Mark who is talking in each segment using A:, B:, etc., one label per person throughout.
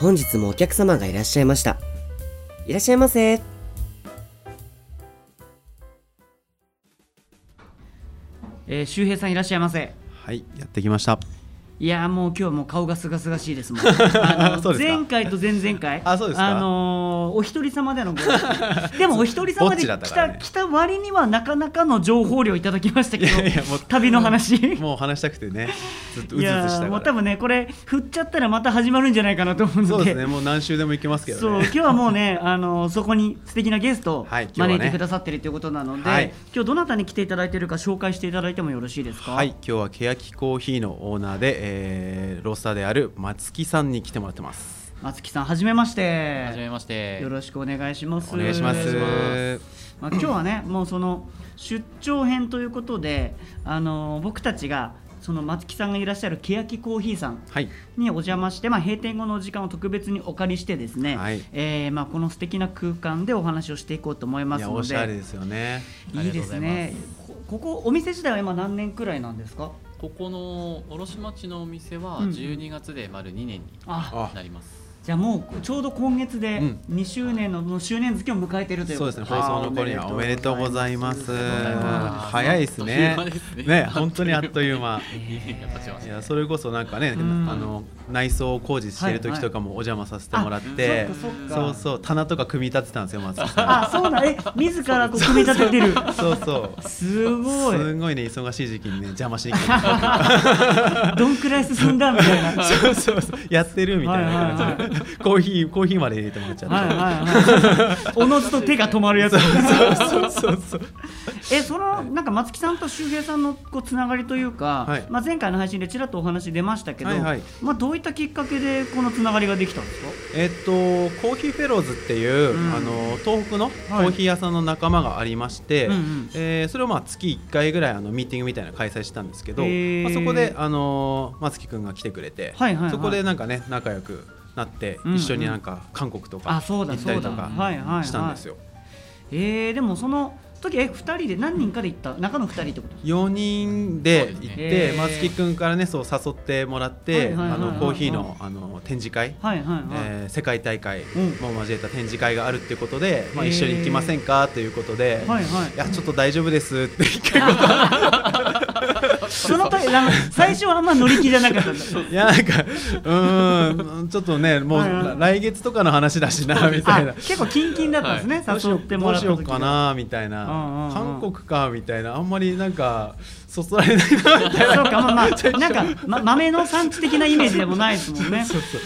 A: 本日もお客様がいらっしゃいました。いらっしゃいませ。
B: えー、周平さんいらっしゃいませ。
C: はい、やってきました。
B: いやーもう今日はもう顔がすがすがしいですもん。前回と前々回、
C: あそうですか
B: あのーお一人様でのご でもお一人様で来た,、
C: ね
B: 来た割にはなかなかの情報量いただきましたけど、旅の話。
C: もう話したくてね、ずっとう
B: い
C: ずうずした
B: もう。多分ねこれ振っちゃったらまた始まるんじゃないかなと思うので。
C: そうですね、もう何週でも行けますけどね。
B: そう今日はもうね、あのそこに素敵なゲストを招いてくださってるということなので、
C: はい
B: 今日どなたに来ていただいているか紹介していただいてもよろしいですか？
C: はい、今日はけやきコーヒーのオーナーで、えーロースターである松木さんに来てもらってます。
B: 松木さんはじめまして。
D: はじめまして。
B: よろしくお願いします。
C: お願いします。
B: まあ、今日はね、もうその出張編ということで、あの僕たちがその松木さんがいらっしゃる欅コーヒーさん
C: はい、
B: にお邪魔して、まあ、閉店後の時間を特別にお借りしてですね、
C: はい
B: えーまあ、この素敵な空間でお話をしていこうと思いますので
C: おしゃれですよね。
B: いいですねこここお店自体は今何年くらいなんですか？
D: ここの卸町のお店は
B: うん
D: 12月で丸2年になります。
B: じゃあもうちょうど今月で
C: うん。
B: 2周年の周年月を迎えているということ
C: そうですね、放送の頃にはおめでとうございます。早いです。ね。
D: ね。
C: ね、本当にあっという間。
D: い
C: やそれこそなんかね、
B: うん。
C: あの内装工事してる時とかもお邪魔させてもらって、
B: あそっかそっか。
C: そうそう棚とか組み立ててたんですよ松木さん。
B: あそうだ。え自らこう組み立ててる。
C: そうそう。
B: すごい。
C: すごいね忙しい時期にね邪魔しに来てた
B: どんくらい進んだみたいな。
C: そうそうそう。やってるみたいな感じで、コーヒーコーヒーまで入れてもらっちゃって、
B: はいはいはい。おのずと手が止まるやつ。
C: そうそうそう
B: えそのなんか松木さんと周平さんのこうつながりというか、
C: はい。
B: まあ、前回の配信でちらっとお話出ましたけど、
C: はいはい。
B: まあ、どういったきっかけでこのつながりができたんですか？
C: えっとコーヒーフェローズっていう、
B: うん。
C: あの東北のコーヒー屋さんの仲間がありまして、
B: うんうん
C: えーそれをまあ月1回ぐらいあのミーティングみたいなの開催したんですけど、まあ、そこであの松木くんが来てくれて、
B: はいはいはい。
C: そこでなんかね仲良くなって、
B: うんうん。
C: 一緒になんか韓国とか
B: あそうだ
C: 行ったりとか
B: はいはいはい。
C: したんですよ。
B: えー、でもその時え2人で何人かで行った？中の2人ってこと
C: ？4人で行って、
B: ね
C: 松木くんからねそう誘ってもらって、コーヒーのあの展示会、
B: はいはいはい、
C: えー世界大会
B: うん。
C: も交えた展示会があるっていうことで、まあ、
B: へー
C: 一緒に行きませんか？ということで、
B: はいはい。
C: いやちょっと大丈夫ですって一回
B: その時あの最初はあんま乗り気じゃなかったんだ。
C: いやなんかうーんちょっとねもう来月とかの話だしなみたいな。
B: あ。結構キンキンだったんですね、誘って
C: どう
B: もらっ時
C: したようかなみたいな、韓国かみたいな。あんまりなんかそそられないなみたいな。
B: そうかまあまあ なんか、ま、豆の産地的なイメージでもないですもんね。
C: そうそ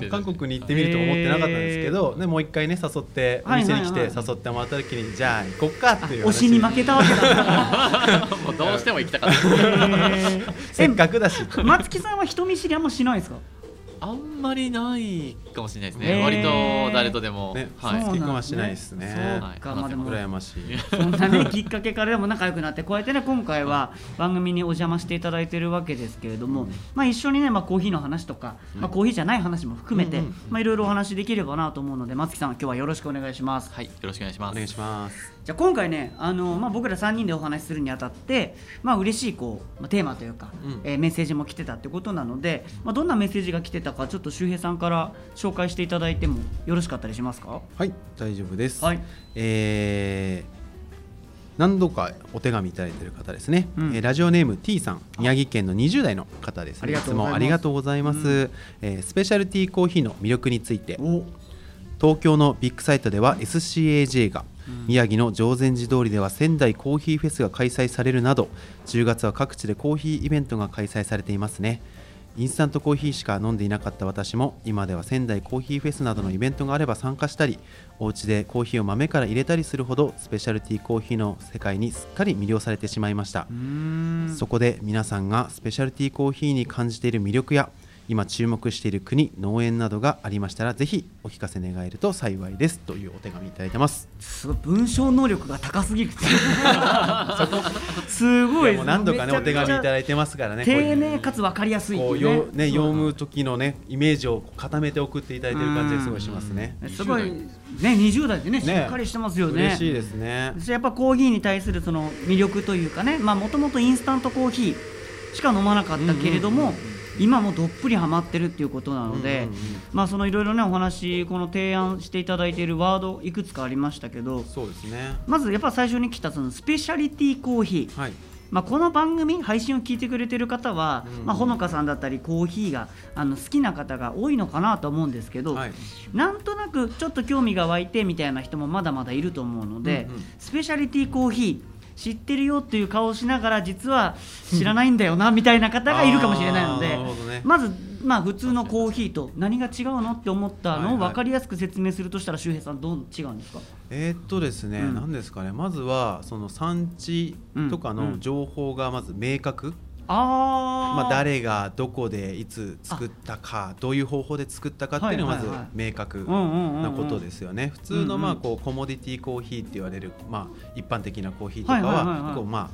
C: う。ね韓国に行ってみると思ってなかったんですけど、ね、もう一回ね誘ってお
B: はい
C: 店に来て誘ってもらった時にじゃあ行こっかっていう
B: 推しに負けたわけだ
D: もうどうしても行きたかった。
B: え
C: せっかくだし。
B: ー松木さんは人見知りあんましないですか？
D: あんまりないかもしれないですね。割と誰とでも。
C: ね
D: はい。
B: そう
C: 好きかもしれないですね
B: そうか、まあでも
C: 羨ましい
B: そんなね きっかけからでも仲良くなってこうやってね今回は番組にお邪魔していただいてるわけですけれども、まあ一緒にねまあコーヒーの話とか、まあコーヒーじゃない話も含めて、まあいろいろお話できればなと思うので松木さん今日はよろしくお願いします。
D: はい。よろしくお願いします。
C: お願いします
B: じゃあ今回ねあの、まあ、僕ら3人でお話しするにあたって、まあ嬉しいこう、まあ、テーマというか、
C: うん
B: えーメッセージも来てたってことなので、まあ、どんなメッセージが来てたかちょっと周平さんから紹介していただいてもよろしかったりしますか？
C: はい大丈夫です、
B: はい。
C: えー何度かお手紙いただいている方ですね、
B: うん。
C: えーラジオネーム T さん。宮城県の20代の方です
B: あり
C: ね
B: がとうございます。
C: つもありがとうございます、
B: う
C: えースペシャルティーコーヒーの魅力について。
B: お
C: 東京のビッグサイトでは SCAJ が、宮城の常禅寺通りでは仙台コーヒーフェスが開催されるなど10月は各地でコーヒーイベントが開催されていますねインスタントコーヒーしか飲んでいなかった私も今では仙台コーヒーフェスなどのイベントがあれば参加したりお家でコーヒーを豆から入れたりするほどスペシャルティーコーヒーの世界にすっかり魅了されてしまいました。そこで皆さんがスペシャルティーコーヒーに感じている魅力や今注目している国農園などがありましたらぜひお聞かせ願えると幸いです。というお手紙いただいてます。
B: すごい文章能力が高すぎる。すごい。
C: 何度かねお手紙いた
B: い
C: だいてますからね
B: 丁寧かつ分かりやすいね。
C: 読む時のねイメージを固めて送っていただいてる感じですごいしますね。
B: すごいね20代でねしっかりしてますよね。
C: 嬉しいですね。
B: やっぱコーヒーに対するその魅力というかね。もともとインスタントコーヒーしか飲まなかったけれども、今もどっぷりハマってるっていうことなので、
C: うんうんうん。
B: まあそのいろいろねお話この提案していただいているワードいくつかありましたけど
C: そうですね。
B: まずやっぱ最初に来たそのスペシャリティコーヒー、
C: はい。
B: まあ、この番組配信を聞いてくれてる方は、
C: うん。
B: まあ、ほのかさんだったりコーヒーがあの好きな方が多いのかなと思うんですけど、
C: はい。
B: なんとなくちょっと興味が湧いてみたいな人もまだまだいると思うので、
C: うんうん。
B: スペシャリティコーヒー知ってるよっていう顔をしながら実は知らないんだよなみたいな方がいるかもしれないのでまず、まあ、普通のコーヒーと何が違うのって思ったのを分かりやすく説明するとしたら周平さんどう違うんですか？
C: えーっとですね、
B: うん。
C: 何ですかね。まずはその産地とか
B: うん
C: の情報がまず明確、
B: あー。
C: まあ、誰がどこでいつ作ったかどういう方法で作ったかっていうのがまず明確なことですよね。普通のまあこうコモディティコーヒーって言われるまあ一般的なコーヒーとか
B: は
C: こうまあ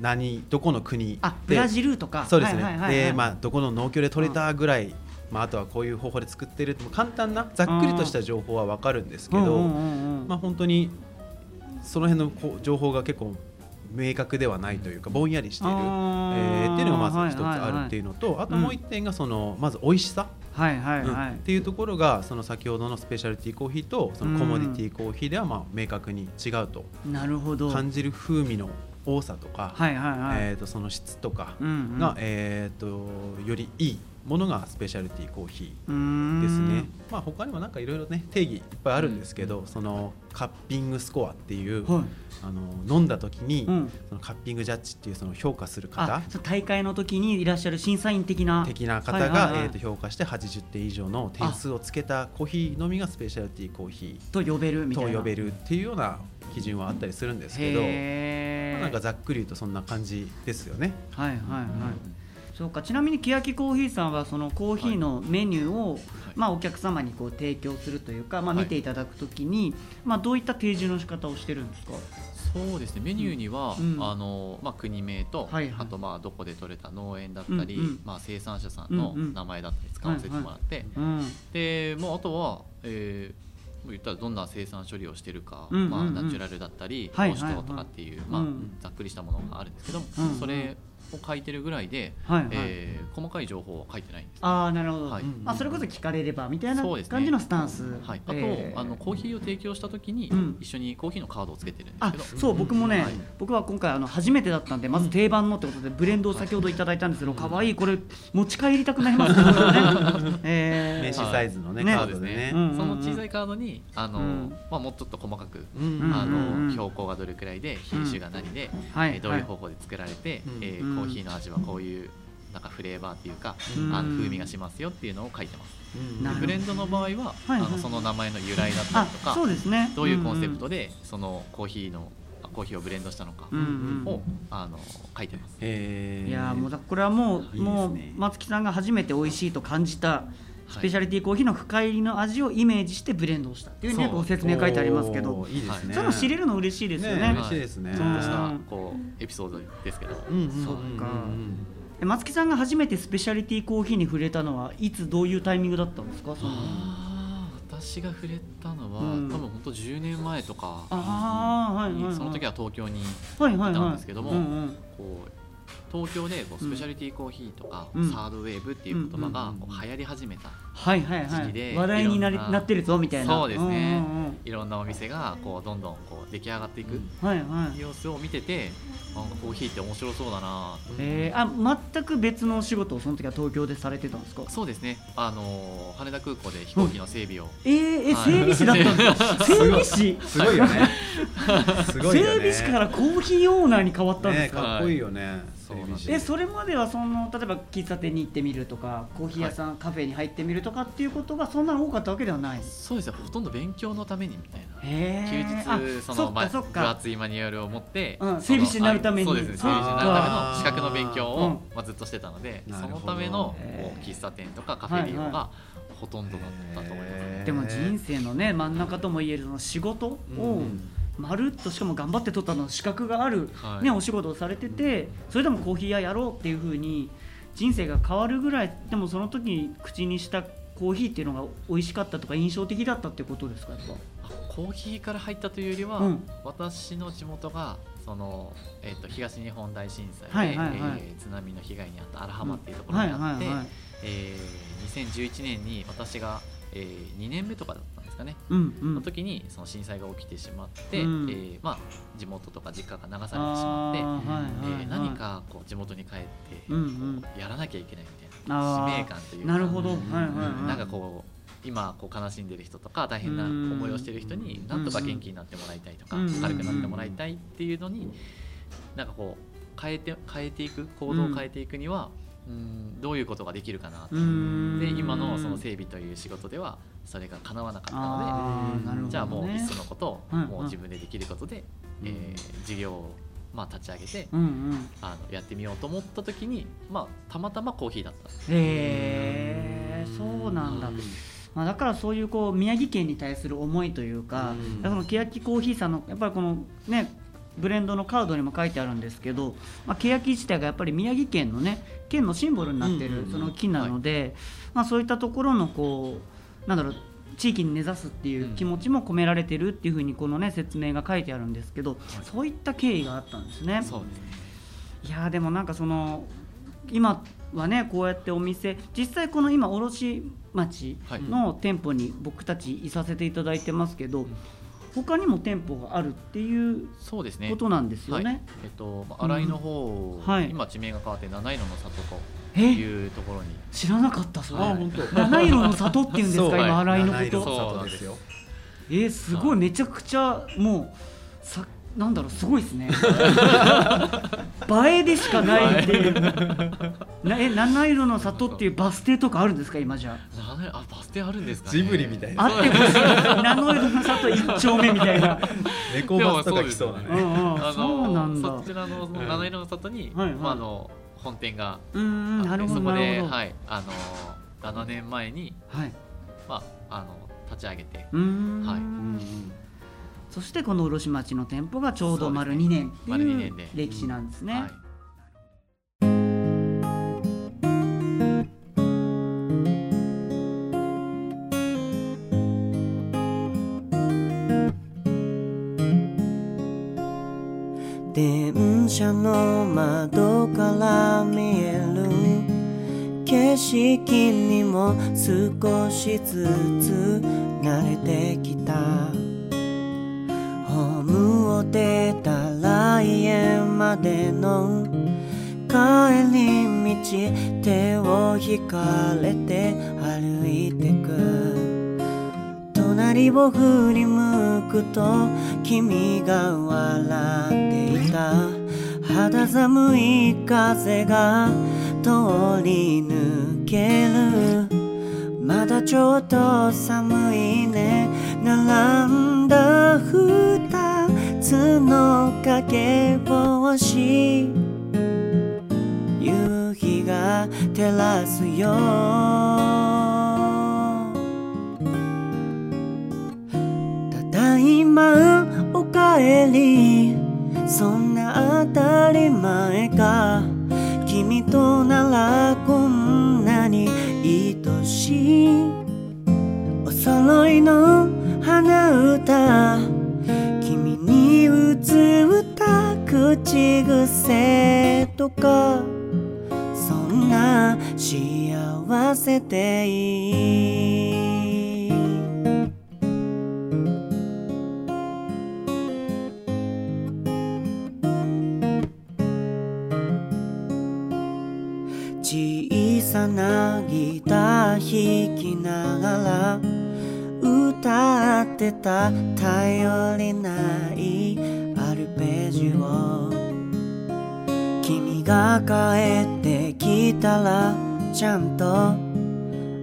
C: 何どこの国
B: あブラジルとか。
C: そうですね、でまあどこの農協で取れたぐらい、まあ、あとはこういう方法で作ってる簡単なざっくりとした情報は分かるんですけど、まあ本当にその辺の情報が結構明確ではないというかぼんやりしている、え
B: あー。
C: ーっていうのがまず一つ
B: はいはいはい
C: あるっていうのと、あともう一点がそのまず美味しさ、
B: はいはい
C: うん。
B: はい、
C: っていうところがその先ほどのスペシャルティーコーヒーとそのコモディティコーヒーではまあ明確に違うと
B: なるほど。
C: 感じる風味の多さとか、
B: はいはいはい、
C: えー、とその質とか
B: うんうん。
C: が、えー、とよりいいものがスペシャルティーコーヒ
B: うー
C: ー
B: ん
C: ですね。まあ他にもなんかいろいろね定義いっぱいあるんですけど、そのカッピングスコアっていう、
B: はい。
C: あの飲んだ時に、
B: うん。
C: そのカッピングジャッジっていうその評価する
B: あ
C: 方
B: 大会の時にいらっしゃる審査員的な
C: 的な方が、
B: はいはいはい。
C: えー、と評価して80点以上の点数をつけたコーヒーのみがスペシャルティーコーヒ
B: と呼べる
C: ー
B: みたいな。
C: と呼べるっていうような基準はあったりするんですけど、まあなんかざっくり言うとそんな感じですよね。
B: はいはいはい、そうか。ちなみに欅コーヒーさんはそのコーヒーのメニューを、まあ、お客様にこう提供するというか、まあ、
D: はい。
B: 見ていただくときに、まあ、どういった提示の仕方をしてるんですか？
D: そうですね。メニューには、
B: うん。
D: あのまあ、国名と、
B: はいはい。
D: あとまあどこで採れた農園だったり、
B: うんうん。
D: まあ、生産者さんの名前だったり使わせてもらって、
B: うん。
D: でもうあとは、えー言ったらどんな生産処理をしてるか、まあ、ナチュラルだったり
B: はい
D: 高脂糖とかっていう、まあ
B: うん
D: ざっくりしたものがあるんですけど、それを書いてるぐらいで、
B: はいはい、
D: えー細かい情報は書いてないんです、
B: ああなるほど、
D: はい。
B: まあ、それこそ聞かれればみたいな感じのスタンス、
D: はい、あと、
B: えー。
D: あのコーヒーを提供した時に、
B: うん。
D: 一緒にコーヒーのカードをつけてるんです
B: あ
D: けど。
B: そう僕もね、
D: はい。
B: 僕は今回あの初めてだったんでまず定番のってことでブレンドを先ほどいただいたんですけど可愛いこれ持ち帰りたくなりますね。えー。
C: 名刺サイズのね、
B: ね。
C: カードでね。
B: うん
D: その小さいカードにあの、
B: うん。
D: まあ、もうちょっと細かく、
C: うん
B: うん
D: あ
B: うん。
D: の標高がどれくらいで品種が何で、
B: はい。
D: えーどういう方法で作られて、
C: うん
B: うん
D: えーコーヒーの味はこういうなんかフレーバーっていうか、
B: うん。
D: あの風味がしますよっていうのを書いてます。ブレンドの場合は、
B: はいはい。
D: あのその名前の由来だった
B: あ
D: りとか
B: そうですね。
D: どういうコンセプ
B: で、
D: トでそのコーヒーのあコーヒーをブレンドしたのか
B: うんうんうん。
D: を、あの書いてます。
B: いやーもうだこれはもう
C: いいですね。
B: もう松木さんが初めて美味しいと感じたスペシャリティコーヒーの深入りの味をイメージしてブレンドをしたっていうふうに
D: そう
B: ご説明書いてありますけど。
C: いいですね。
B: そういうの知れるの嬉しいですよね。
C: ね嬉しい。ですね
D: ちょっとした
B: うん
D: こうエピソードですけど、
C: うんうんうんうん
B: そっかえ松木さんが初めてスペシャリティコーヒーに触れたのはいつどういうタイミングだったんですか？その。
D: 私が触れたのは、
B: うん。
D: 多分本当10年前とか
B: ああはいはい、はい、
D: にその時は東京に
B: はいはいはい
D: いたんですけども
B: うんうん
D: こう東京でこうスペシャリティコーヒーとか、
B: うん。
D: サードウェーブっていう言葉が
C: うん
D: こう流行り始めた、
B: はいはいは
D: 時期で
B: い。話題になり
D: な
B: なってるぞみたいな。
D: そうですね。
B: んうん
D: いろんなお店がこうどんどんこう出来上がっていく
B: うんはいはい。
D: 様子を見ててなんかコーヒーって面白そうだな。
B: えー、あ全く別のお仕事をその時は東京でされてたんですか？
D: そうですね。あのー羽田空港で飛行機の整備を、
B: えー、え
D: はい。
B: 整備士だったんですか？整備士？
C: すごいよね。すごいよね。
B: 整備士からコーヒーオーナーに変わったんですか、
C: ねかっこいいよね。
D: で
B: それまではその例えば喫茶店に行ってみるとかコーヒー屋さん、カフェに入ってみるとかっていうことがそんなの多かったわけではない？
D: そうですねほとんど勉強のためにみたいな。
B: へ
D: 休日その分厚いマニュアルを持って、
B: うん整備士になるために。
D: あそうですね。整備士になるための資格の勉強を、
B: うん
D: まあ、ずっとしてたので
C: なるほど。
D: そのための喫茶店とかカフェ利用
B: はいは
D: がほとんどだったと思います、
B: でも人生のね真ん中ともいえるその仕事をまるっとしかも頑張って取ったの資格がある、
D: はい。
B: ね、お仕事をされててそれでもコーヒー屋やろうっていうふうに人生が変わるぐらいでもその時に口にしたコーヒーっていうのが美味しかったとか印象的だったってことですかやっぱ。
D: あコーヒーから入ったというよりは、
B: うん。
D: 私の地元がその、えー、と東日本大震災で、
B: はいはいはい。
D: えー津波の被害に遭った荒浜っていうところにあって、
B: はいはいはい
D: えー2011年に私が、えー2年目とかだったんですかね、
B: うんうん。
D: の時にその震災が起きてしまって、
B: うん。
D: えーまあ、地元とか実家が流されてしまって、
B: はいはいはい。
D: えー何かこう地元に帰って、
B: うんうん。
D: こうやらなきゃいけないみたいな使命感というか
B: なるほど。はいはいはい。
D: なんかこう今こう悲しんでる人とか大変な思いをしてる人になんとか元気になってもらいたいとか
B: うん
D: 明るくなってもらいたいっていうのになんかこう変えて変えていく行動を変えていくにはうんどういうことができるかなで今のその整備という仕事ではそれが叶わなかったの
B: あーなるほどね。
D: でじゃあもういっそのことを
B: うん
D: もう自分でできることでえー事業をまあ立ち上げて
B: うんうん。
D: あのやってみようと思った時にまあたまたまコーヒーだった。
B: へえそうなんだ、まあ、だからそういうこう宮城県に対する思いというか、
C: うん。
B: その欅コーヒーさんのやっぱりこのねブレンドのカードにも書いてあるんですけど、まあ、欅自体がやっぱり宮城県のね県のシンボルになってる
C: うんうんうん。
B: その木なので、まあ、そういったところのこうなんだろう地域に根ざすっていう気持ちも込められてるっていうふうにこのね説明が書いてあるんですけど、そういった経緯があったんですね。
D: すね。
B: いやーでもなんかその今はねこうやってお店実際この今卸町
D: はい。
B: の店舗に僕たちいさせていただいてますけど、他にも店舗があるっていう
D: そうですね。
B: ことなんですよ
D: はい。
B: ね。
D: えっと、まあ新井の方、
B: うん。はい。
D: 今地名が変わって七色の里と
B: え
D: いうところに。
B: 知らなかったそれ。
D: あ
C: 本当。
B: 七色の里っていうんですか今新井の
C: 七色
B: こと。
D: そう。
C: 里ですよ。
B: えー、すごい。めちゃくちゃもうさなんだろうすごいですね。映えでしかないっていう。なえ七色の里っていうバス停とかあるんですか？今じゃ。あ。
D: 七色あバス停あるんですか、ね、
C: ジブリみたいな。
B: あってほしい名の色の里一丁目みたいな、
C: 猫バスとか来そうだ
B: うん
C: ね
B: そうなんだ。
D: そちらの七色の里に、
B: はい。はい。
D: まあ、あの本店が
B: うーん。なるほど
D: あってそこ
B: なるほど。
D: ではい。あの7年前に、
B: はい。
D: まあ、あの立ち上げて
B: うーん。
D: はい
B: そしてこの卸町の店舗がちょうど丸2年って
D: 丸2
B: いう
D: 年で。
B: 歴史なんですね、
D: はい。
A: 電車の窓から見える景色にも少しずつ慣れてきたを出たら家までの帰り道手を引かれて歩いてく。隣を振り向くと君が笑っていた。肌寒い風が通り抜ける。まだちょっと寒いね。並んだ二つのかけ星夕日が照らすよ。ただいまおかえりそんな当たり前か。君とならこんなに愛しいお揃いの花歌。に映った口癖とかそんな幸せでいい小さなギター弾きながら歌ってた。頼りないが帰ってきたらちゃんと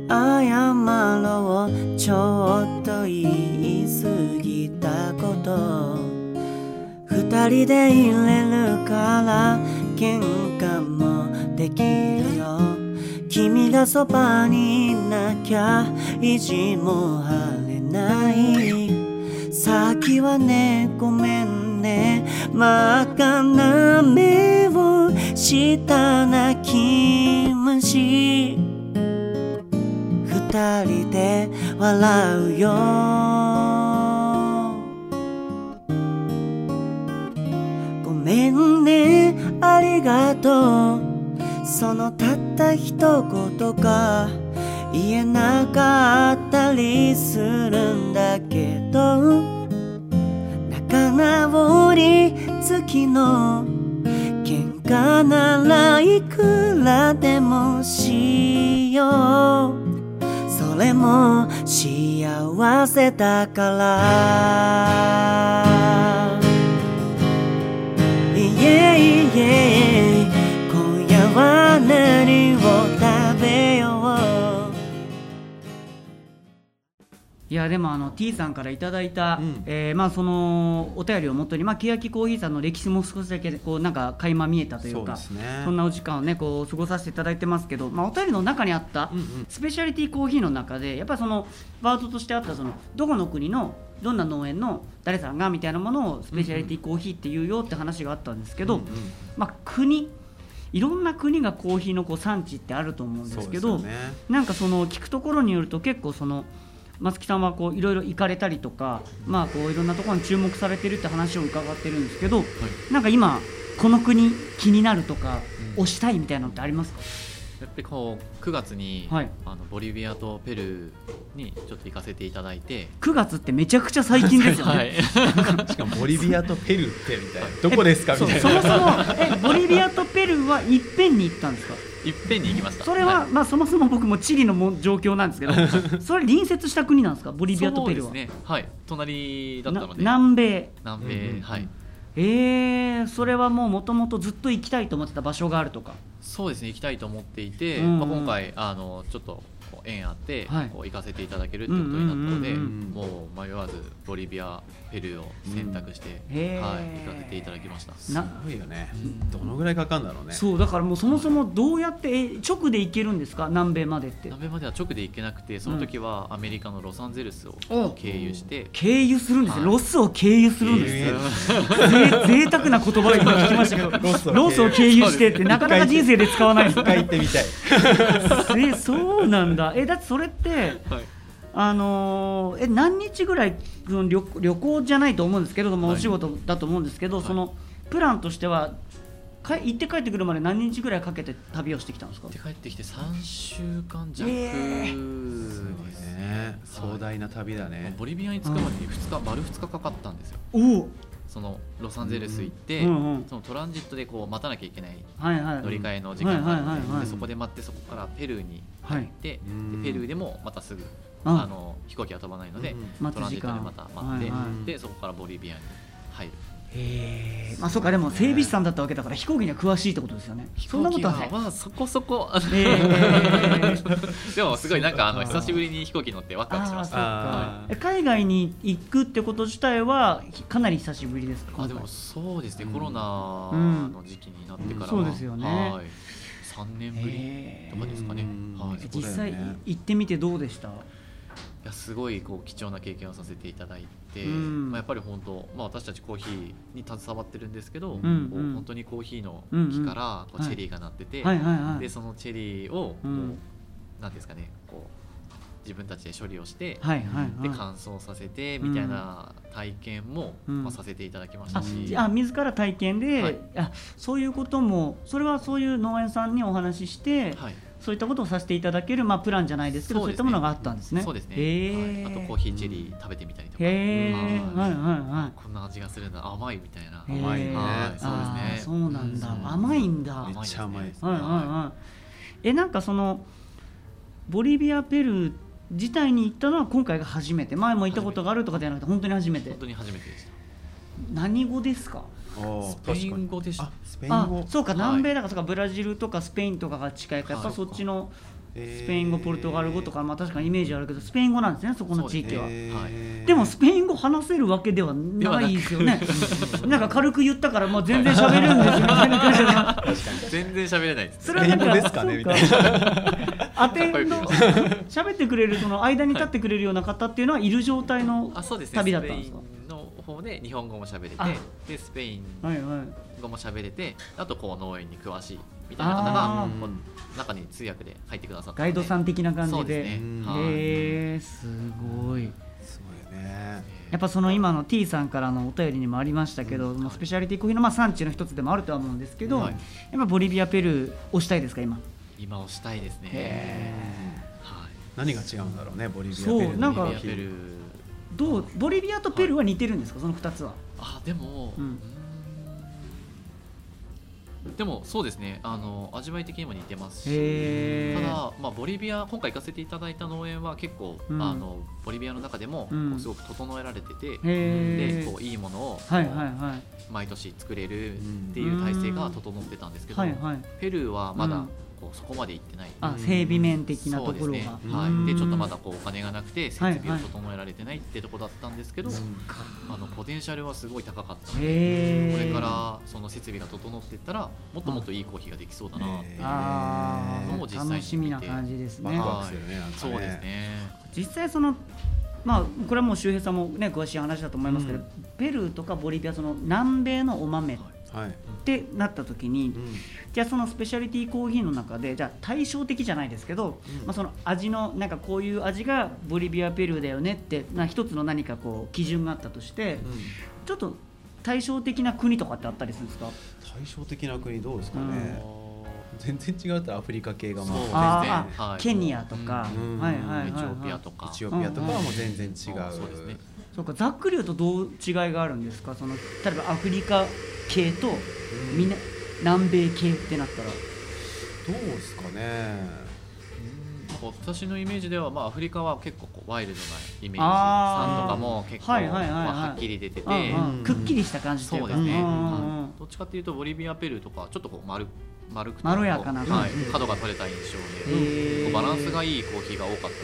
A: 謝ろうちょっと言い過ぎたこと。二人でいれるから喧嘩もできるよ。君がそばにいなきゃ意地も張れない。先はねごめんね。真っ赤な目をした泣き虫二人で笑うよ。ごめんねありがとう。そのたった一言が言えなかったりするんだけど。仲直り月の喧嘩ならいくらでもしよう。それも幸せだから。いえいえ今夜は何を食べ
B: いやでもあの T さんからいただいた、
C: うん。
B: えーまあそのお便りをもとにまあ欅コーヒーさんの歴史も少しだけこうなんか垣間見えたというか
C: そね。
B: そんなお時間をねこう過ごさせていただいてますけど、まあお便りの中にあった、スペシャリティコーヒーの中でやっぱりそのワードとしてあったそのどこの国のどんな農園の誰さんがみたいなものをスペシャリティコーヒーっていうよって話があったんですけど、
C: うんうん。
B: まあ国いろんな国がコーヒーのこう産地ってあると思うんですけどなんかその聞くところによると結構その松木さんはこういろいろ行かれたりとかまあこういろんなところに注目されてるって話を伺ってるんですけど、なんか今この国気になるとか
D: うん
B: 推したいみたいなのってありますか、
D: やっぱりこう9月に、
B: はい。
D: あのボリビアとペルーにちょっと行かせていただいて、
B: 9月ってめちゃくちゃ最近ですよね。
D: はい、
C: しかもボリビアとペルーってみたいな。どこですか？みたい
B: そもそも
C: な
B: えボリビアとペルーはいっぺんに行ったんですか？
D: いっぺんに行きました。
B: それは、
D: い。
B: まあそもそも僕もチリのも状況なんですけど それ隣接した国なんですか？ボリビアとペルーは、
D: そうですね。はい。隣だったので。
B: な南米。
D: 南米、
C: うんうんうん
D: はい。
B: えー、それはもうもともとずっと行きたいと思ってた場所があるとか
D: そうですね行きたいと思っていて、
B: うんうん
D: まあ、今回あのちょっと縁あって、
B: はい。
D: こう行かせていただけるってことになったので、
B: うん
C: うんうん
D: もう迷わずボリビアペルーを選択して、はい、行かせていただきました。
C: す
B: な
C: ごいよね。
D: うん
C: どのぐらいかかるんだろうね。
B: そうだからもうそもそもどうやってえ直で行けるんですか？南米までって。
D: 南米までは直で行けなくてその時はアメリカのロサンゼルスを
B: お
D: 経由して、
B: 経由するんですよ、
D: はい。
B: ロスを経由するんですよ
C: 経
B: ぜ贅沢な言葉今聞きましたけど
C: ロスを経由
B: してってなかなか人生で使わないで。す
C: 一回行ってみたい。
B: えそうなんだえだってそれって
D: はい。
B: あのーえ何日ぐらいその旅旅行じゃないと思うんですけれども、
D: はい。
B: お仕事だと思うんですけど、
D: はい。
B: そのプランとしてはか行って帰ってくるまで何日ぐらいかけて旅をしてきたんですか？
D: で帰ってきて3週間弱。
B: え
D: です、
C: ね。壮大な旅だね。
D: ボリビアに着くまでに2日丸2日かかったんですよ。
B: おお
D: そのロサンゼルス行って、
B: うんうん。
D: そのトランジットでこう待たなきゃいけない
B: はいはい。
D: 乗り換えの時間があるので,、
B: はいはいはいはい。
D: でそこで待ってそこからペルーに
B: はい
D: 行って、
C: うん。
D: でペルーでもまたすぐ
B: あ。
D: あの飛行機が飛ばないので、
C: うん。
B: 待
D: トランジットでまた待って、
B: はいはい。
D: でそこからボリビアに入る
B: へえまあそうかでも整備士さんだったわけだから飛行機には詳しいってことですよね。
D: 飛
B: そんなことはない。
D: まあそこそこ、
B: え
D: でもすごいなんかあの久しぶりに飛行機乗ってワクワクしました
B: 海外に行くってこと自体はかなり久しぶりですか？
D: あでもそうですね、
C: うん。
D: コロナの時期になってから
B: そうですよね。
D: はい、3年ぶりとかですかね、
B: 実際行ってみてどうでした？
D: やすごいこう貴重な経験をさせていただいて、
B: うん。
D: まあ、やっぱり本当、まあ、私たちコーヒーに携わってるんですけど、
B: ん
D: こう
B: うん。
D: 本当にコーヒーの
B: うんうん。
D: 木からこう
B: はい
D: チェリーがなってて、
B: はい。はい。はい。
D: でそのチェリーをこう、
B: うん。
D: なんですかねこう自分たちで処理をして、
B: はい。はい。はい。
D: で乾燥させてみたいな体験も、
B: うん。
D: まあ、させていただきました
B: あ
D: し、
B: あ自ら体験で、
D: はい。
B: あそういうこともそれはそういう農園さんにお話しして、
D: はい、
B: そういったことをさせていただける、まあ、プランじゃないですけどそういったものがあったんですね。
D: そうですね、
B: へー。
D: はい、あとコーヒーチェリー食べてみたりとか、
B: へえ、
D: は
B: はいいはいはい。
D: こんな味がするんだ甘いみたいな、
C: 甘い。ね
D: はい。そうですね。
B: そうなんだ、
C: うん。
B: 甘いんだ。
C: めっちゃ甘い。です
B: はいはいはい。えなんかそのボリビアペルー自体に行ったのは今回が初めて。前も行ったことがあるとかじゃなくて本当に初めて。
D: 本当に初めてでした。
B: 何語ですか？
C: あ
D: スペイン語でした。
C: あスペイン
B: あ
C: 語。
B: そうか
D: はい。
B: 南米だからそうかブラジルとかスペインとかが近いからやっぱ
D: はい
B: そっちの
C: ス
B: スペイン語ポルトガル語とかまあ確かにイメージあるけどスペイン語なんですねそこの地域は。
D: はい
B: でもスペイン語話せるわけではないですよね。なんか軽く言ったからもう全然喋るんですよみたいな感じで。
D: 全然喋れないです
B: それはなんか
C: ですかねみたい
B: な。アテンの喋ってくれるその間に立ってくれるような方っていうのはいる状態の旅だったんですか？
D: 方で日本語も喋れて
B: あ。
D: でスペイン
B: はいはい。
D: 語も喋れてあとこう農園に詳しいみたいな方
B: あ
D: が
B: ー。
D: こう中に通訳で入ってくださった
B: ガイドさん的な感じで。
D: そうですね。
B: えすごい。
C: すごいね。
B: やっぱその今の T さんからのお便りにもありましたけど、まあスペシャリティコーヒーのまあ産地の一つでもあるとは思うんですけど、
D: はい。
B: やっぱボリビアペルー押したいですか今？
D: 今をしたいですね。
B: へ
D: はい。
C: 何が違うんだろうねボリビアペ
B: そう
C: ルー
B: なんか
D: ボリビアペルー
B: どうボリビアとペルーは似てるんですか、その二つは。
D: あでも、
B: うん
D: でもそうですねあの味わい的にも似てますし。ただ、まあ、ボリビア今回行かせていただいた農園は結構、
B: うん
D: あのボリビアの中でも、
B: うん
D: すごく整えられてて。でこういいものを、
B: はいはいはい。
D: 毎年作れるっていう体制が整ってたんですけど、
B: はいはい。
D: ペルーはまだ
B: うん
D: こうそこまで行ってない、
B: あ整備面的なところが。
D: ね、
C: うん。
D: はい、でちょっとま
B: だ。
D: だこうお金がなくて設
B: はい。
D: 備を整えられてないってとこだったんですけど、あのポテンシャルはすごい高かったので。これからその設備が整っていったらもっともっといいコーヒーができそうだなっていう、
B: あ
D: のも実際に見て。
B: あ楽しみな感じですね。
C: ワク。ワクするねなんかね
D: そうですね。
B: 実際そのまあこれはもう周平さんもね詳しい話だと思いますけど、
C: うん。
B: ペルーとかボリビアその南米のお豆っ
C: はい。
B: てなった時に、
C: うん。
B: じゃあそのスペシャリティコーヒーの中でじゃあ対照的じゃないですけど、
C: うん。
B: まあ、その味のなんかこういう味がボリビアペルーだよねってな一つの何かこう基準があったとして、ちょっと対照的な国とかってあったりするんですか？
C: 対照的な国どうですか
B: う
C: ね全然違うとアフリカ系がもう
D: そう。ですね
B: あー
D: はい。
B: ケニアとか、
C: うん。
B: はいはいはい、はい、
D: エチオピアとか。
C: エチオピアとかはもう全然違う。
D: そうですね
B: そうかざっくり言うとどう違いがあるんですか？その例えばアフリカ系とみな南米系ってなったら。
C: どうですかね。
D: 私のイメージでは、まあ、アフリカは結構こうワイルドなイメージ。
B: あ
D: 酸とかも結構
B: はいはいはいはい。
D: まあはっきり出てて、
B: うんうん
C: うん。
B: くっきりした感じというか
D: どっちかっていうとボリビアペルーとかちょっとこう丸丸くて
B: まろやかな
D: はい
B: うん
D: 角が取れた印象
B: へ
D: で、
B: ー。
D: こうバランスがいいコーヒーが多かったです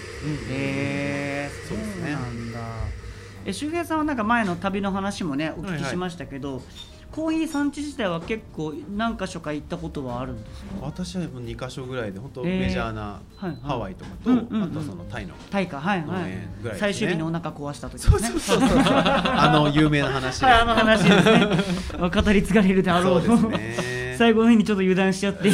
B: へえ
C: そうですね
B: なんだ。え周平さんはなんか前の旅の話もねお聞きしましたけど、コーヒー産地自体は結構何箇所か行ったことはあるんですか？
C: 私はもう2か所ぐらいで本当
B: えー。
C: メジャーなハワイとかと、あとそのタイの
B: タイか。はいはい、
C: ね。
B: 最終日にお腹壊した時ですね
C: あの有名な話。です、
B: はいあの話ですね。語り継がれるであろう。
C: そうですね
B: 最後の日にちょっと油断しちゃって。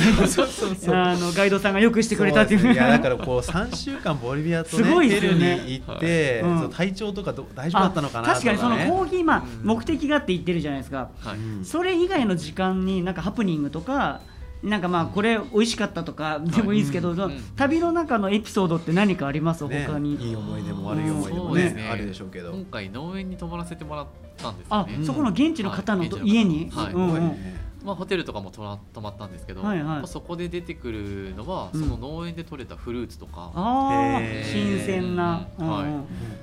B: あのガイドさんがよくしてくれたっていう。
C: ね。いやだからこう 3週間ボリビアとね
B: すごいですよね。
C: 行って、
B: はいうん。
C: その体調とかど大丈夫だったのかなとか、ね、
B: 確かにそのコーヒーまあ
D: うん。
B: 目的があって言ってるじゃないですか。
D: はい
C: うん。
B: それ以外の時間になんかハプニングとかなんかまあこれ美味しかったとかでもいいですけど、その
D: うん
B: 旅の中のエピソードって何かあります？
C: ね
B: 他に、
C: いい思い出も悪い思い出もね
D: ね。
C: あるでしょうけど。
D: 今回農園に泊まらせてもらったんですね、
C: うん
B: そこの現地の方の
D: はい。
B: 家に、
D: はい。
B: うんうん
D: まあ、ホテルとかも泊まったんですけど、
B: はいはい。
D: まあそこで出てくるのは、
B: うん。
D: その農園で採れたフルーツとか、
B: 新鮮な、
D: うんはい
B: うん。うん
C: う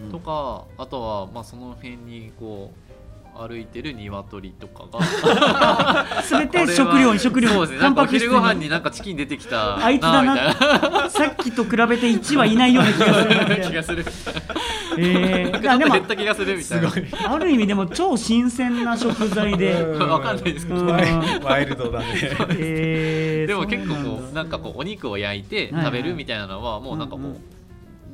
C: ん
D: とかあとはまあその辺にこう歩いてる鶏とかが。
B: 全て食料に食料。に
D: そうですね。なんかお
B: タンパク質
D: 昼ご飯になんかチキン出てきた
B: あいつだな。
D: みたいな。
B: さっきと比べて1はいないような気がする。えー、でも
D: 減った気がするみたいな。
B: ある意味でも超新鮮な食材で、
D: わかんないですけど、
B: うん。
C: ワイルドだね。
B: えー。
D: でも結構こうなんかこうお肉を焼いて食べるみたいなのはもうなんかこう、
B: うんうん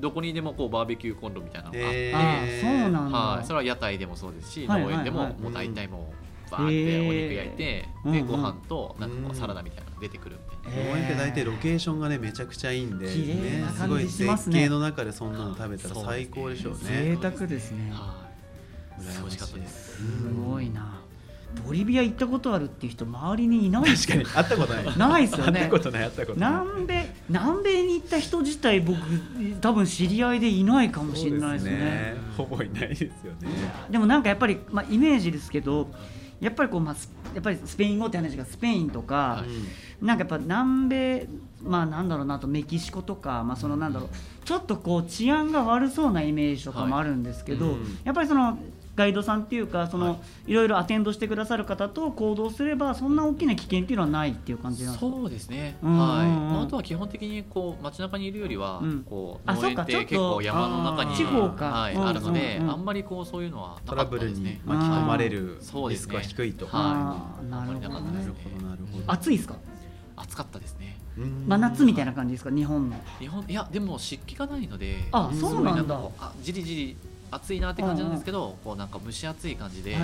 D: どこにでもこうバーベキューコンロみたいなのがあって、
B: そうなんだ、
D: はい、それは屋台でもそうですし、農園でももう大体もうバーってお肉焼いて、でご飯となんかサラダみたいなのが出てくるみたいな。
C: 農園って大体ロケーションがねめちゃくちゃいいんで、
B: 綺麗
C: ね
B: な、
C: すごい
B: 感じします
C: 絶
B: ね
C: 景の中でそんなの食べたら最高でしょうね。
B: 贅沢ですね。
D: はい。美味しかったです。
B: すごいなボリビア行ったことあるっていう人周りにいないです
C: 確かに会ったことない。
B: ないですよね。
C: 会ったことない会ったことない。
B: 南米南米に行った人自体僕多分知り合いでいないかもしれないですね。
C: ほぼいないですよね。
B: でもなんかやっぱり、まあ、イメージですけどやっぱりこう、まあ、スやっぱりスペイン語って話がスペインとか、
D: はい。
B: なんかやっぱ南米まあなんだろうなあとメキシコとか、まあ、そのなんだろうちょっとこう治安が悪そうなイメージとかもあるんですけど、
C: はい。うん。
B: やっぱりそのガイドさんっていうかその、、
D: はい。
B: ろいろアテンドしてくださる方と行動すればそんな大きな危険っていうのはないっていう感じなんですか？
D: そうですね、
B: うんうんうん。
D: はい。まあ、あとは基本的にこう街中にいるよりは、
B: うん。
D: こう
B: あ
D: 農園って
B: そうかちょっと
D: 結構山の中に
C: 地方
B: か。
D: はい
B: うん
D: あるので、
B: うんうん。
D: あんまりこうそういうのは
C: トラブル
D: なかったですね。
C: に巻き込まれる
D: そうですね。
C: リスクは低いと。
D: はい
B: なるほどね。
D: です
C: なるほどなるほど。
B: 暑いですか？
D: 暑かったですね。
C: うん。
B: 真夏みたいな感じですか？日本の。
D: 日本いやでも湿気がないので
B: あそうなんだ。
D: あじりじり暑いなって感じなんですけど、こうなんか蒸し暑い感じで、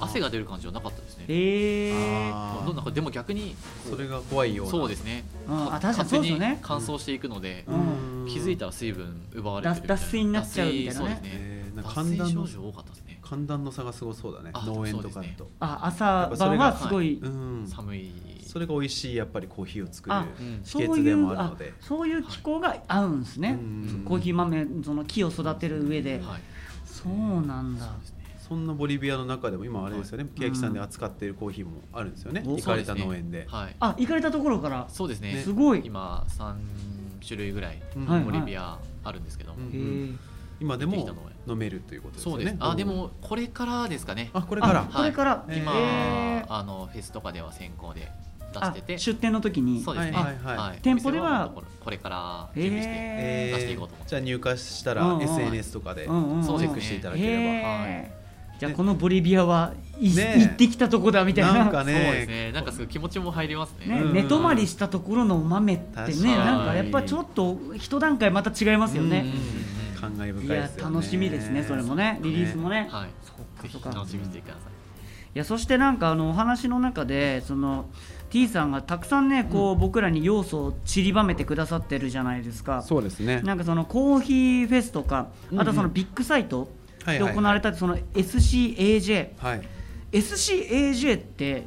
D: 汗が出る感じはなかったですね、
B: ええ
D: どんなかでも逆に
C: それが怖いような。
D: そうですね、
B: うん。あ確かにそうですよね。
D: 乾燥していくので、
B: うん。
D: 気づいたら水分奪われてるみたいな。
B: 脱水になっちゃうみたいなね。
D: 脱水そうですね。
C: えーなんか
D: 脱
C: 寒暖
D: 症状多かったですね。
C: 寒暖の差がすごそうだね。
D: あ
C: 農園とかと、
B: あ朝晩はすごい、
C: うん。
D: 寒い。
C: それが美味しいやっぱりコーヒーを作る秘訣で
B: いうあ
C: もあるので。
B: そういう気候が合うんですね、
C: うん。
B: コーヒー豆その木を育てる上で、
D: はい
B: そうなんだ。
D: ね。
C: そんなボリビアの中でも今あれですよね、
B: い。
C: 欅さんで扱っているコーヒーもあるんですよね、
B: お
C: 行かれた農園で。
D: はい。
B: あ行かれたところから。
D: そうですね。
B: すごい。
D: 今三種類ぐらい
C: うん。
B: はい
D: ボリビアあるんですけど。も、
C: 今でも飲めるということです
D: そう
C: よね。
D: ですあでもこれからですかね。
C: あこれから。
B: あこれから、
C: はい。
D: 今、
B: へえ
D: あのフェスとかでは先行で出
B: あ
D: してて。
B: 出店の時に。
D: そうですね、
C: はいはい。はい。
B: 店舗では。
D: これから準備して、
B: へ
D: 出していこうと思って
C: じゃあ入荷したら
B: うんうん
C: SNS とかでチェックしていただければ、
B: へ
D: は
B: えじゃあこのボリビアはい、
C: ねえ。
B: 行ってきたとこだみたいな。
C: なんか
D: そうです
C: ね。
D: ねなんかすごい気持ちも入りますね。
B: ね
C: うん。
B: 寝泊まりしたところのお豆ってねなんかやっぱちょっと一段階また違いますよね、
C: 感慨深い
B: いや
C: ですよね。
B: 楽しみですねそれもねリリースもね。
D: はい。
B: そうかそうか。
D: 楽しみにしてください。
B: いやそしてなんかあのお話の中でその T さんがたくさんねこう、僕らに要素を散りばめてくださってるじゃないですか。
C: そうですね。
B: なんかそのコーヒーフェスとかあとはそのビッグサイトで行われたその SCAJ
C: はい。
B: SCAJ って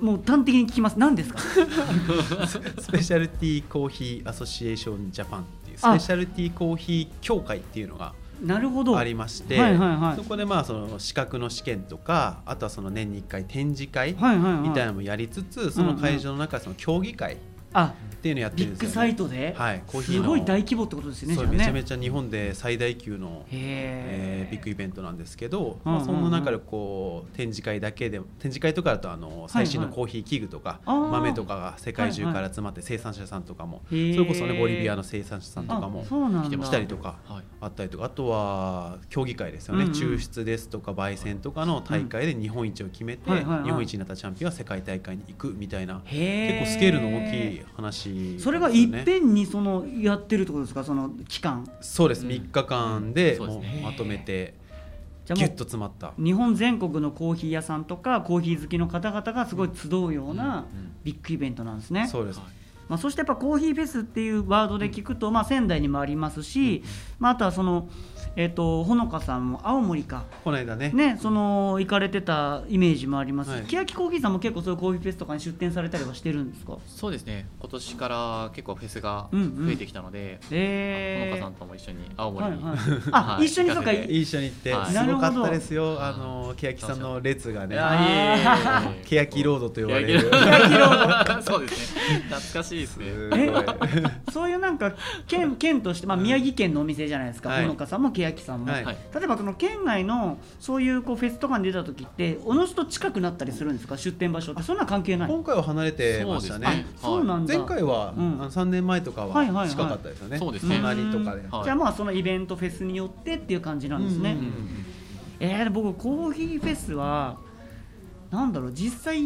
B: もう端的に聞きます。何ですか？
C: スペシャルティーコーヒーアソシエーションジャパンっていうス
B: あ
C: ペシャルティーコーヒー協会っていうのが
B: なるほど。
C: ありまして、
B: はいはいはい。
C: そこでまあその資格の試験とかあとはその年に1回展示会みたいなのもやりつつ、その会場の中でその競技会
B: あ
C: っていうのをやって
B: ビッグ
C: るんですよ、ね、
B: サイトで、
C: はい、コーヒーの。
B: すごい大規模ってことですよね。
C: めちゃめちゃ日本で最大級の、え
B: へ
C: ー。ビッグイベントなんですけど、
B: うんうんうん。
C: まあ、その中でこう展示会だけで展示会とかだとあの最新のコーヒー器具とか、
B: あー。
C: 豆とかが世界中から集まって生産者さんとかも、
B: へー。
C: それこそねボリビアの生産者さんとか
B: あ
C: も
D: 来
C: たりとか
D: はい。
C: あったりとかあとは競技会ですよね、
B: うんうん。
C: 抽出ですとか焙煎とかの大会で日本一を決めて、
B: はいはいはい。
C: 日本一になったチャンピオンは世界大会に行くみたいな
B: へ
C: 結構スケールの大きい話なんですよね、
B: それがいっぺんにそのやってるってことですか？その期間。
C: そうです。
D: うん。
C: 3日間でもうまとめて
B: じゃあもう
C: ギュッと詰まった。
B: 日本全国のコーヒー屋さんとかコーヒー好きの方々がすごい集うようなビッグイベントなんですね、
C: そうです。
D: はい
B: まあ、そしてやっぱコーヒーフェスっていうワードで聞くと、まあ、仙台にもありますし、まあ、あとはその、えっとほのかさんも青森か、
C: この間ね。
B: ね、その行かれてたイメージもあります。し、
C: はい。
B: 欅コーヒーさんも結構そういうコーヒーフェスとかに出店されたりはしてるんですか？
D: そうですね。今年から結構フェスが
B: うんうん
D: 増えてきたので、
B: え。ー
D: ほのかさんとも一緒に青森に、
B: はいはい あ
D: はい。
B: 一緒にそうか
C: 一緒に行って
D: はい。
C: すごかったですよ、あの欅さんの列がね。欅ロードと言われる。
B: 欅ロー
D: そうですね。懐かしいですね。
B: そういうなんか県県として、まあ、宮城県のお店じゃないですか、
C: はい。
B: ほのかさんも欅さんも、
C: はい。
D: はい
B: 例えばその県外のそういうこうフェスとかに出た時っておのずと近くなったりするんですか？出店場所って。そんな関係ない。
C: 今回は離れてましたね。
D: そう
B: なんだ。
C: 前回は、
B: うん。
C: あの3年前とか
B: はいはいは
C: はい。近かったですよね、
D: そうですね。
C: 隣とかで、
D: はい。
B: じゃあまあそのイベントフェスによってっていう感じなんですね、
C: うんうんうん
B: えー、僕コーヒーフェスはなんだろう実際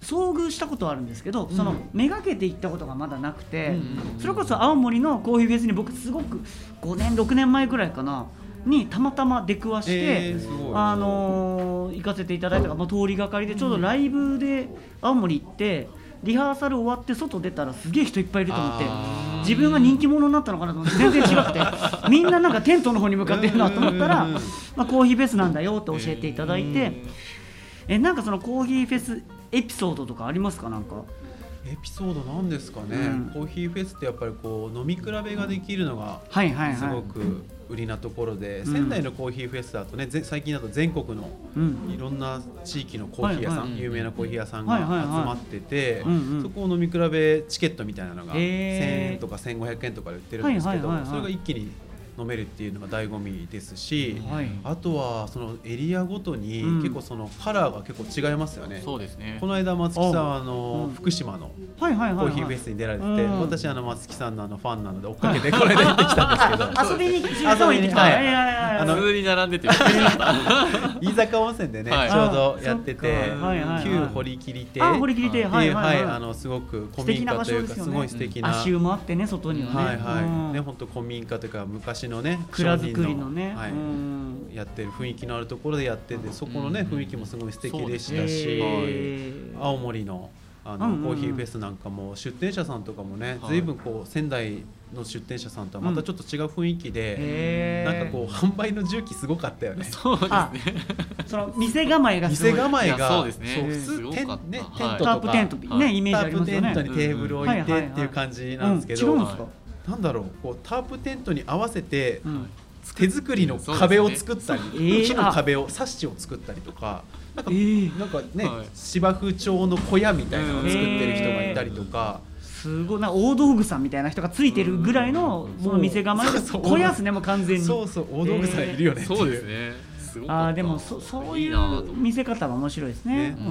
B: 遭遇したことはあるんですけど、そのめがけて行ったことがまだなくて、それこそ青森のコーヒーフェスに僕すごく5年6年前ぐらいかなにたまたま出くわして、
C: えー
B: あのー行かせていただいたか、まあ、通りがかりでちょうどライブで青森行ってリハーサル終わって外出たらすげえ人いっぱいいると思って自分が人気者になったのかなと思って全然違くて みんななんかテントの方に向かってるなと思ったら、まあ、コーヒーフェスなんだよって教えていただいてえなんかそのコーヒーフェスエピソードとかありますか？なんか。
C: エピソードなんですかね、
B: うん。
C: コーヒーフェスってやっぱりこう飲み比べができるのが
B: はいはいはい。
C: すごく売りなところで、
B: ん。
C: 仙台のコーヒーフェスだとねぜ最近だと全国の
B: うん。
C: いろんな地域のコーヒー屋さん、有名なコーヒー屋さんが集まってて、そこを飲み比べチケットみたいなのが1000
B: へー。
C: 円とか1500円とかで売ってるんですけど、それが一気に飲めるっていうのが醍醐味ですし、
B: はい。
C: あとはそのエリアごとに
B: うん。
C: 結構そのカラーが結構違いますよね。
D: そうですね。
C: この間松木さんあ
B: う
C: の
B: ん。
C: 福島のコーヒーフェスに出られてて、
B: うん。
C: 私あの松木さんのあのファンなので追っかけてこれで行ってきたんですけど。
B: あ 遊びに自分も行って。きた
C: はいあの
D: 普通に並んでて
C: 飯坂 温泉でね、
D: はい。
C: ちょうどやってて
B: はいはいはい。
C: 旧堀切亭。
B: あ堀切り亭。はいい
C: あ
B: はい
C: のすごく古民家というかすごい素敵な、
B: 足湯もあってね外にはね。
C: はいはい、
B: うん。
C: ね本当古民家というか昔のね
B: 蔵造りのね。
C: はい
B: うん。
C: やってる雰囲気のあるところでやっててそこのね
D: うん
C: 雰囲気もすごい素敵でしたし、青森のあの、
B: うんうんうん。
C: コーヒーフェスなんかも出店者さんとかもね、
D: はい
C: 随分こう仙台の出店者さんとはまたちょっと違う雰囲気で、なんかこう販売の重機すごかったよね。
D: そうです
B: あ
D: ね
B: その店構えが
C: 店構えが
D: そうですね。
C: そう普
D: す
C: 通テンね
D: はい。
C: テントとか
B: タープテント
D: はい。
B: ねイメージあり
C: タープ
B: ますよね。
C: テントにテーブル置いてっていう感じなんですけど、
B: うん。違うんですか？
C: なんだろうこうタープテントに合わせて
B: うん。
C: 手作りの壁を作ったり、木の壁をサッシを作ったりとかなんか,、
B: えー。
C: なんかね、
D: はい。
C: 芝生調の小屋みたいなのを作ってる人がいたりとか。
B: すごい。な大道具さんみたいな人がついてるぐらいの
C: うん。
B: その店構えで小安ねもう完全に。
C: そうそう大道具さんいるよね
D: そうですね。
B: あーでもそそういう見せ方は面白いですね。
C: ね。
B: うん。
C: で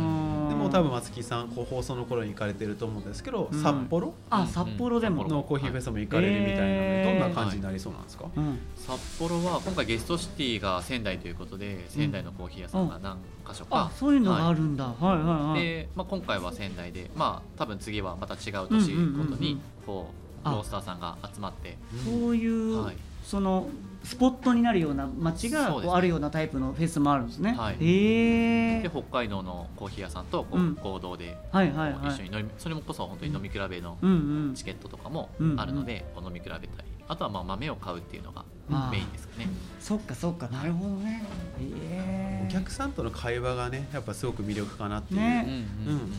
C: も多分松木さんこう放送の頃に行かれてると思うんですけど、
B: うん。
C: 札幌？
B: あ札幌でも。
C: のコーヒーフェスも行かれるみたいなので、
B: はい
C: どんな感じになりそうなんですか、
B: うん。
D: 札幌は今回ゲストシティが仙台ということで仙台のコーヒー屋さんが何か所か、
B: あそういうのがあ
D: は
B: るんだ。はいはいはい。
D: で、まあ、今回は仙台で、まあ、多分次はまた違う年
B: うんうんうんうん。
D: ごとにこう
B: あ
D: ロースターさんが集まって。
B: そういう、
D: はい。
B: そのスポットになるような街がこうあるようなタイプのフェスもあるんですね。
D: はい。
B: へえ
D: で北海道のコーヒー屋さんとこ
B: うん。
D: う合同で。一緒に飲みそれもこそ本当に飲み比べの
B: うん。うん
D: チケットとかも
B: うん
D: あるのでこう飲み比べたりあとはまあ豆を買うっていうのがメインですかね。
B: そっかそっか。なるほどね。へえ
C: お客さんとの会話がねやっぱすごく魅力かなっていう、
B: ね。
D: うんうん。うん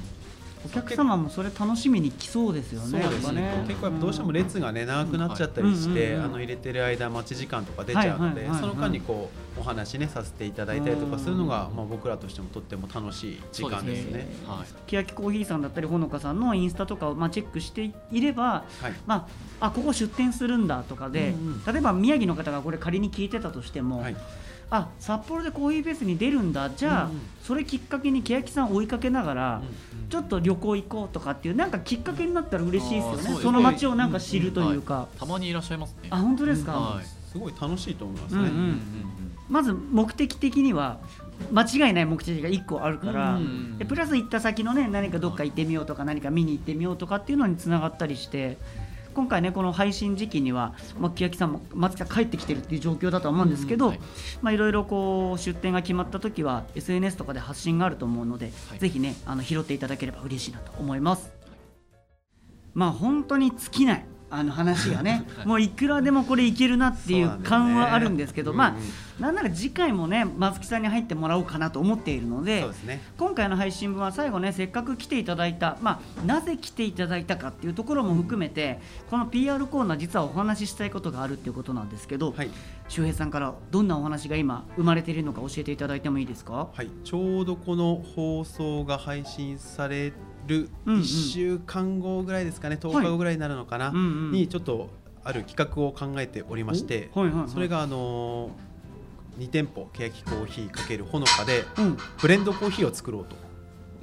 B: お客様もそれ楽しみに来そうですよね。
C: そうですね。結構どうしても列がね長くなっちゃったりして、あの入れてる間待ち時間とか出ちゃうので、その間にこうお話ねさせていただいたりとかするのが、まあ、僕らとしてもとっても楽しい時間ですね。
D: はい。
B: 欅コーヒーさんだったりほのかさんのインスタとかをまあチェックしていれば、
C: はい。
B: まあ、あここ出店するんだとかで、例えば宮城の方がこれ仮に聞いてたとしても、
C: はい
B: あ札幌でコーヒーフェスに出るんだ。じゃあ、
C: うんうん。
B: それきっかけに欅さん追いかけながら、ちょっと旅行行こうとかっていうなんかきっかけになったら嬉しいですよね。
D: そ
B: の街をなんか知るというか、
D: たまにいらっしゃいますね。
B: あ本当ですか、
D: はい。
C: すごい楽しいと思いますね。
B: うんうん。
D: うんうん
B: まず目的的には間違いない目的が1個あるから、
C: うん
D: うん。
B: でプラス行った先のね何かどっか行ってみようとか何か見に行ってみようとかっていうのにつながったりして今回ねこの配信時期には、まあ、木さんも松木さん帰ってきてるっていう状況だとは思うんですけど、
D: うんはい。
B: まあいろいろこう出店が決まった時は SNS とかで発信があると思うので、
D: はい。
B: ぜひねあの拾っていただければ嬉しいなと思います。まあ本当に尽きないあの話がね、
D: はい。
B: もういくらでもこれいけるなっていう感はあるんですけど、まあなんなら次回もね松木さんに入ってもらおうかなと思っているので。今回の配信分は最後ねせっかく来ていただいた、まあ、なぜ来ていただいたかっていうところも含めてこの PR コーナー実はお話ししたいことがあるっていうことなんですけど、
C: はい。
B: 周平さんからどんなお話が今生まれているのか教えていただいてもいいですか？
C: はい、ちょうどこの放送が配信される
B: うんうん。
C: 1週間後ぐらいですかね、10日後ぐらいになるのかな、
B: うんうん
C: にちょっとある企画を考えておりまして、
B: おはいはいはい。
C: それがあのー、2店舗欅コーヒー×ほのかで
B: うん、
C: ブレンドコーヒーを作ろうと、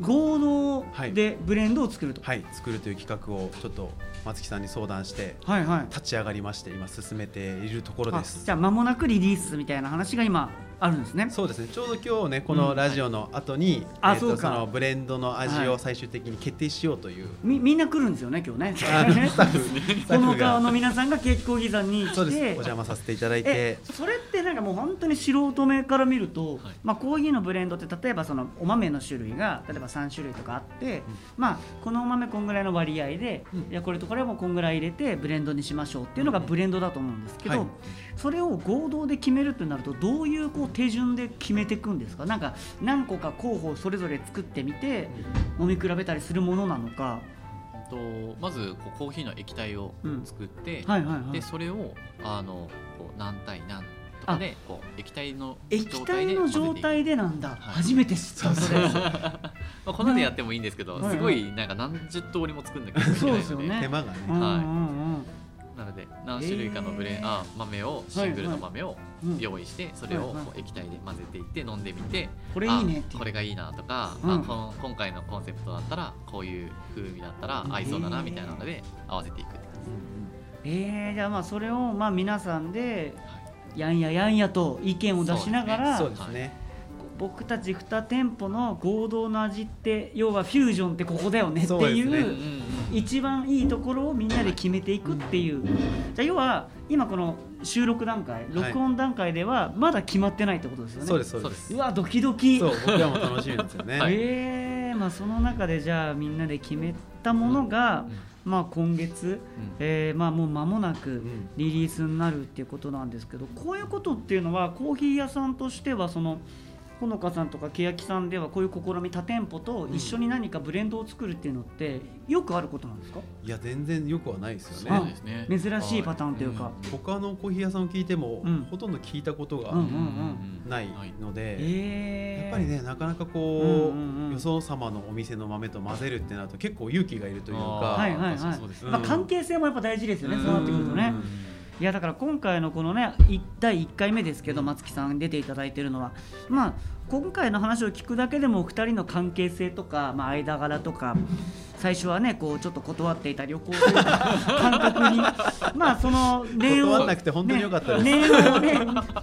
B: 合同
C: はい。
B: でブレンドを作ると、
C: はい、作るという企画をちょっと松木さんに相談して
B: はい、はい。
C: 立ち上がりまして今進めているところ
B: あ
C: です。
B: じ。ゃあ間もなくリリースみたいな話が今あるんですね。
C: そうですね。ちょうど今日ねこのラジオの後に、えーと
B: あそ
C: のブレンドの味
B: はい。
C: を最終的に決定しようという、
B: みみんな来るんですよね今日ね。
C: あスタッフ
B: この顔の皆さんがケーキコーヒーさんに来て
C: お邪魔させていただい
B: え
C: て
B: それってなんかもう本当に素人目から見ると、
D: はい。
B: まあ、コーヒーのブレンドって例えばそのお豆の種類が例えば3種類とかあって、まあ、このお豆こんぐらいの割合で、
C: うん。
B: いやこれとこれもこんぐらい入れてブレンドにしましょうっていうのがブレンドだと思うんですけど、
C: はい。
B: それを合同で決めるってなるとどういうこう手順で決めていくんですか？なんか何個か候補をそれぞれ作ってみて飲み比べたりするものなのか。
D: とまずこうコーヒーの液体を作って、でそれをあのこう何対何とかでこう液体の
B: 液体の状態
D: で
B: でなんだ、
D: はい。
B: 初めて知ったそれ
D: まあ粉でやってもいいんですけど、すごいなんか何十通りも作んなきゃいけないので。
B: そうですよね。
C: 手間がね、
B: うんうん
D: はい。
B: うん
D: なので何種類かのブレン、
B: えー。
D: あ豆をシングルの豆を
B: うん。
D: 用意してそれを
B: はいはい。
D: こう液体で混ぜていって飲んでみて
B: これいいね
D: これがいいなとか、
B: うん。
D: あこの今回のコンセプトだったらこういう風味だったら合いそうだなみたいなので合わせていくって感
B: えー、じゃあまあそれをまあ皆さんでやんややんやと意見を出しながら、
C: そうですね。
B: 僕たち2店舗の合同の味って要はフュージョンってここだよねっていう一番いいところをみんなで決めていくっていう、じゃあ要は今この収録段階録音段階ではまだ決まってないってことですよね、
C: そうですそうで
D: す。す
B: うわドキドキ。
C: そう僕らも楽しみですよね、
D: はい
B: えーまあ、その中でじゃあみんなで決めたものが、まあ、今月、えーまあ、もう間もなく
C: ん。
B: リリースになるっていうことなんですけどこういうことっていうのはコーヒー屋さんとしてはそのほのかさんとかけやきさんではこういう試み多店舗と一緒に何かブレンドを作るっていうのってよくあることなんですか、
C: いや全然よくはないですよ
D: そ
C: ね
D: ね。
B: 珍しいパターンというか、
C: 他のコーヒー屋さんを聞いても、
B: うん
C: ほとんど聞いたことが
B: うんうんうん
C: ないので、
B: えー、
C: やっぱりねなかなかこう,、
B: うんうんうん。
C: よそ様のお店の豆と混ぜるってなると結構勇気がいるというか、
B: はいはいはい。まあ、関係性もやっぱ大事ですよね、
D: うん
B: そうなってくるとね。
C: うん
B: いやだから今回のこのねい第1回目ですけど松木さん出ていただいてるのは。まあ今回の話を聞くだけでも2人の関係性とか、まあ、間柄とか最初はねこうちょっと断っていた旅行という 感覚にまあその念を
C: なくて本当に良かったです。
B: ね念をね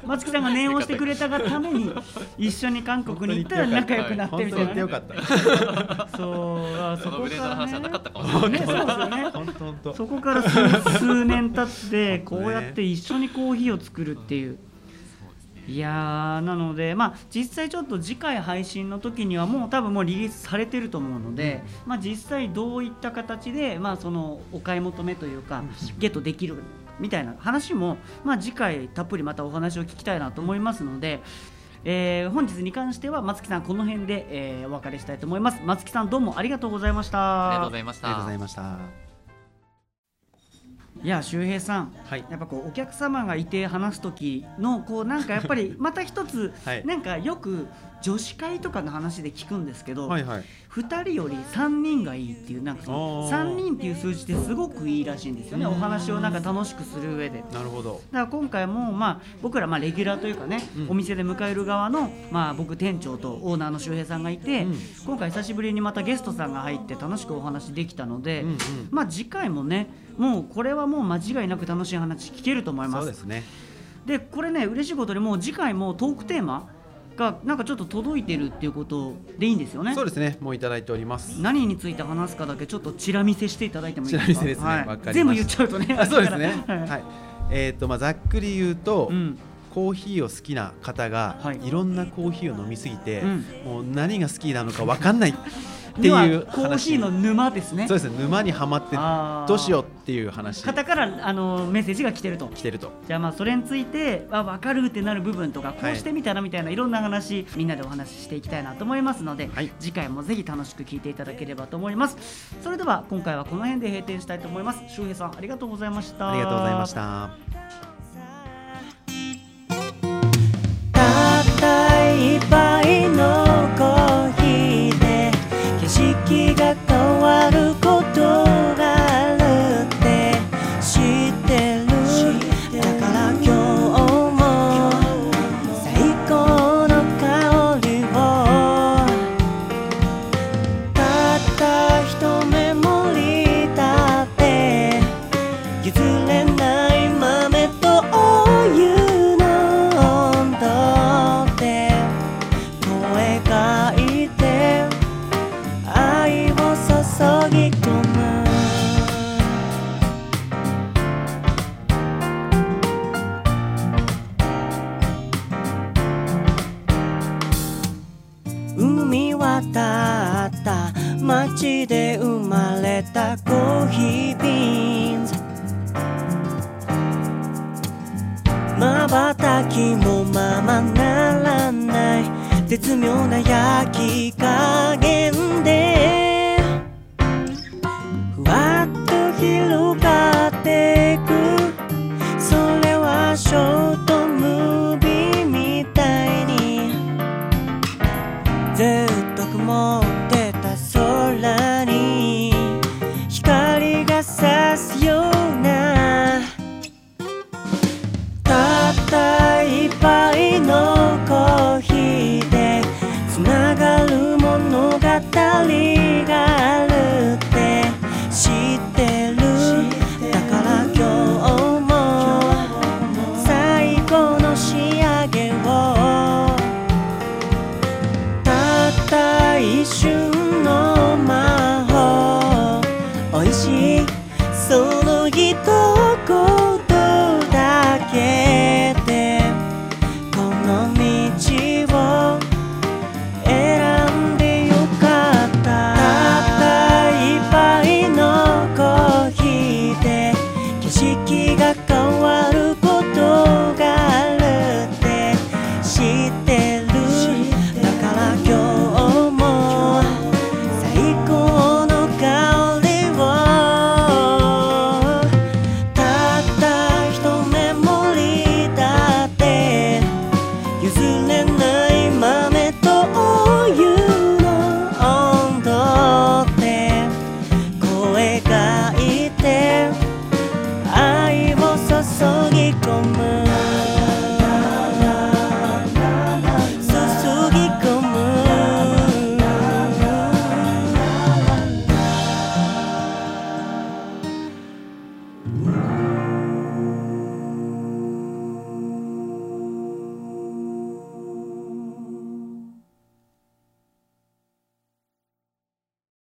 B: 松木さんが念をしてくれたがために一緒に韓国に行ったら仲良くなってみたいな、ね、
C: 言ってよかった。
B: そうあそこからね。
D: の話はなかったかもしれない。
B: ねそうですよね。
C: 本当本当。
B: そこから数数年経ってこうやって一緒にコーヒーを作るっていう。いやーなので、まあ、実際ちょっと次回配信の時にはもう多分もうリリースされてると思うので、まあ、実際どういった形で、まあ、そのお買い求めというかゲットできるみたいな話も、まあ、次回たっぷりまたお話を聞きたいなと思いますので、えー本日に関しては松木さんこの辺で、えーお別れしたいと思います。松木さんどうもありがとうございました。
D: ありがとうございました。
C: ありがとうございました
B: いや周平さん
C: はい。
B: やっぱこうお客様がいて話す時のこうなんかやっぱりまた一つ、
C: はい。
B: なんかよく女子会とかの話で聞くんですけど、
C: はいはい。
B: 2人より3人がいいっていうなんかその
C: あー。
B: 3人っていう数字ってすごくいいらしいんですよね。お話をなんか楽しくする上で。
C: なるほど。
B: だから今回もまあ僕らまあレギュラーというかね、
C: うん。
B: お店で迎える側のまあ僕店長とオーナーの周平さんがいて、
C: うん。
B: 今回久しぶりにまたゲストさんが入って楽しくお話できたので、
C: うんうん。
B: まあ次回もねもうこれはもう間違いなく楽しい話聞けると思います。
C: そうですね。
B: でこれね嬉しいことにもう次回もトークテーマがなんかちょっと届いてるっていうことでいいんですよね？
C: そうですね。もういただいております。
B: 何について話すかだけちょっとチラ見せしていただいてもいいですか？
C: チラ見せですね。
B: はい。全部言っちゃうとね。
C: あそうですね。
B: はい。
C: はい。えっとまあざっくり言うと
B: うん。
C: コーヒーを好きな方が
B: はい。
C: いろんなコーヒーを飲みすぎて
B: うん。
C: もう何が好きなのか分かんないっていう
B: コーヒーの
C: 話
B: 沼ですね。
C: そうですね。沼にはまってどうしようっていう話。
B: 方からあのメッセージが来てると。
C: 来てると。
B: じゃあまあそれについてあ分かるってなる部分とかこうしてみたらみたいないろんな話みんなでお話ししていきたいなと思いますので、
C: はい。
B: 次回もぜひ楽しく聞いていただければと思います。それでは今回はこの辺で閉店したいと思います。周平さんありがとうございました。
C: ありがとうございました。
A: たった一杯のコーヒっ